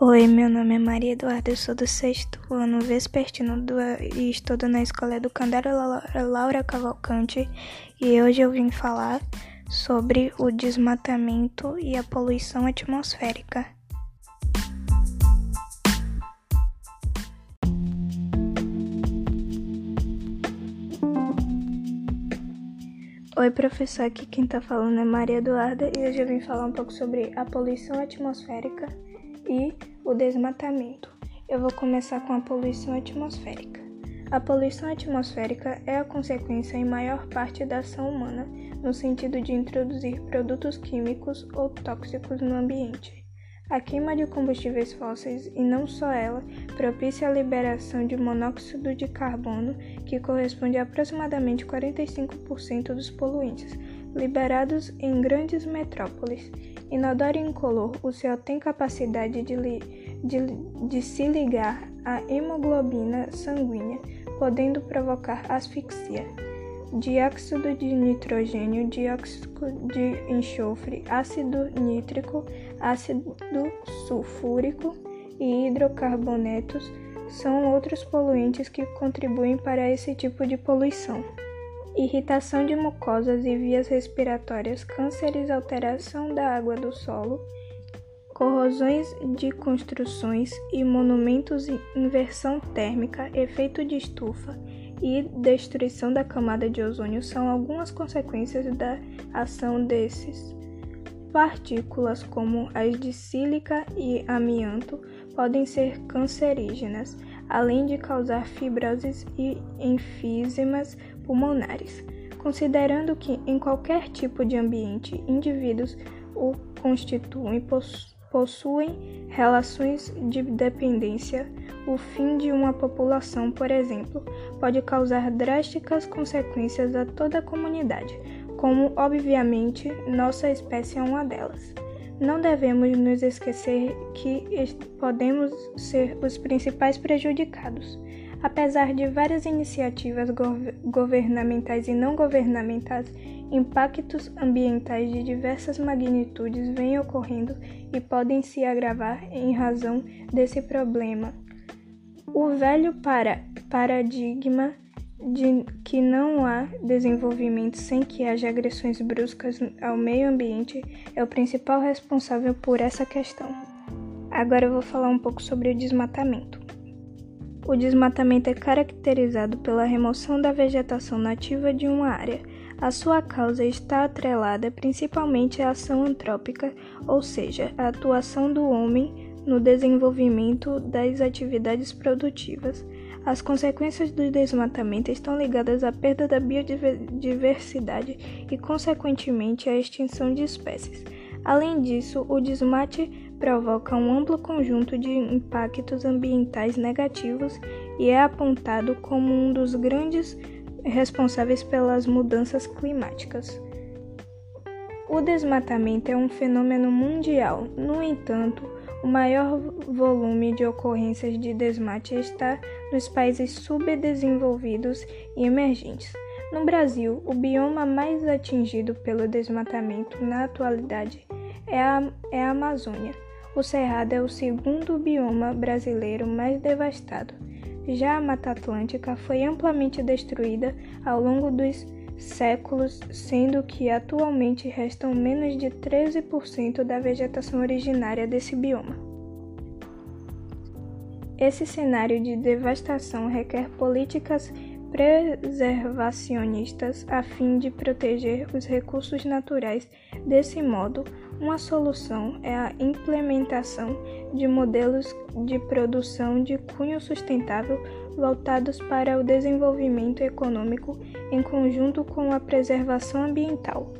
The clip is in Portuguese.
Oi, meu nome é Maria Eduarda, eu sou do sexto ano vespertino do, e estudo na escola Educandário Laura Cavalcante e hoje eu vim falar sobre o desmatamento e a poluição atmosférica. Oi, professor, aqui quem tá falando é Maria Eduarda e hoje eu vim falar um pouco sobre a poluição atmosférica e o desmatamento. Eu vou começar com a poluição atmosférica. A poluição atmosférica é a consequência em maior parte da ação humana, no sentido de introduzir produtos químicos ou tóxicos no ambiente. A queima de combustíveis fósseis, e não só ela, propicia a liberação de monóxido de carbono, que corresponde a aproximadamente 45% dos poluentes liberados em grandes metrópoles. Inodoro incolor, o céu tem capacidade de, li, de, de se ligar à hemoglobina sanguínea, podendo provocar asfixia. Dióxido de nitrogênio, dióxido de enxofre, ácido nítrico, ácido sulfúrico e hidrocarbonetos são outros poluentes que contribuem para esse tipo de poluição irritação de mucosas e vias respiratórias, cânceres, alteração da água do solo, corrosões de construções e monumentos, inversão térmica, efeito de estufa e destruição da camada de ozônio são algumas consequências da ação desses. Partículas como as de sílica e amianto podem ser cancerígenas, além de causar fibroses e enfísemas pulmonares, considerando que em qualquer tipo de ambiente indivíduos o constituem possuem relações de dependência. O fim de uma população, por exemplo, pode causar drásticas consequências a toda a comunidade, como obviamente nossa espécie é uma delas. Não devemos nos esquecer que podemos ser os principais prejudicados. Apesar de várias iniciativas governamentais e não governamentais, impactos ambientais de diversas magnitudes vêm ocorrendo e podem se agravar em razão desse problema. O velho para paradigma de que não há desenvolvimento sem que haja agressões bruscas ao meio ambiente é o principal responsável por essa questão. Agora eu vou falar um pouco sobre o desmatamento. O desmatamento é caracterizado pela remoção da vegetação nativa de uma área. A sua causa está atrelada principalmente à ação antrópica, ou seja, à atuação do homem no desenvolvimento das atividades produtivas. As consequências do desmatamento estão ligadas à perda da biodiversidade e, consequentemente, à extinção de espécies. Além disso, o desmate provoca um amplo conjunto de impactos ambientais negativos e é apontado como um dos grandes responsáveis pelas mudanças climáticas. O desmatamento é um fenômeno mundial, no entanto, o maior volume de ocorrências de desmate está nos países subdesenvolvidos e emergentes. No Brasil, o bioma mais atingido pelo desmatamento na atualidade é a, é a Amazônia. O Cerrado é o segundo bioma brasileiro mais devastado. Já a Mata Atlântica foi amplamente destruída ao longo dos séculos, sendo que atualmente restam menos de 13% da vegetação originária desse bioma. Esse cenário de devastação requer políticas preservacionistas a fim de proteger os recursos naturais. Desse modo, uma solução é a implementação de modelos de produção de cunho sustentável voltados para o desenvolvimento econômico em conjunto com a preservação ambiental.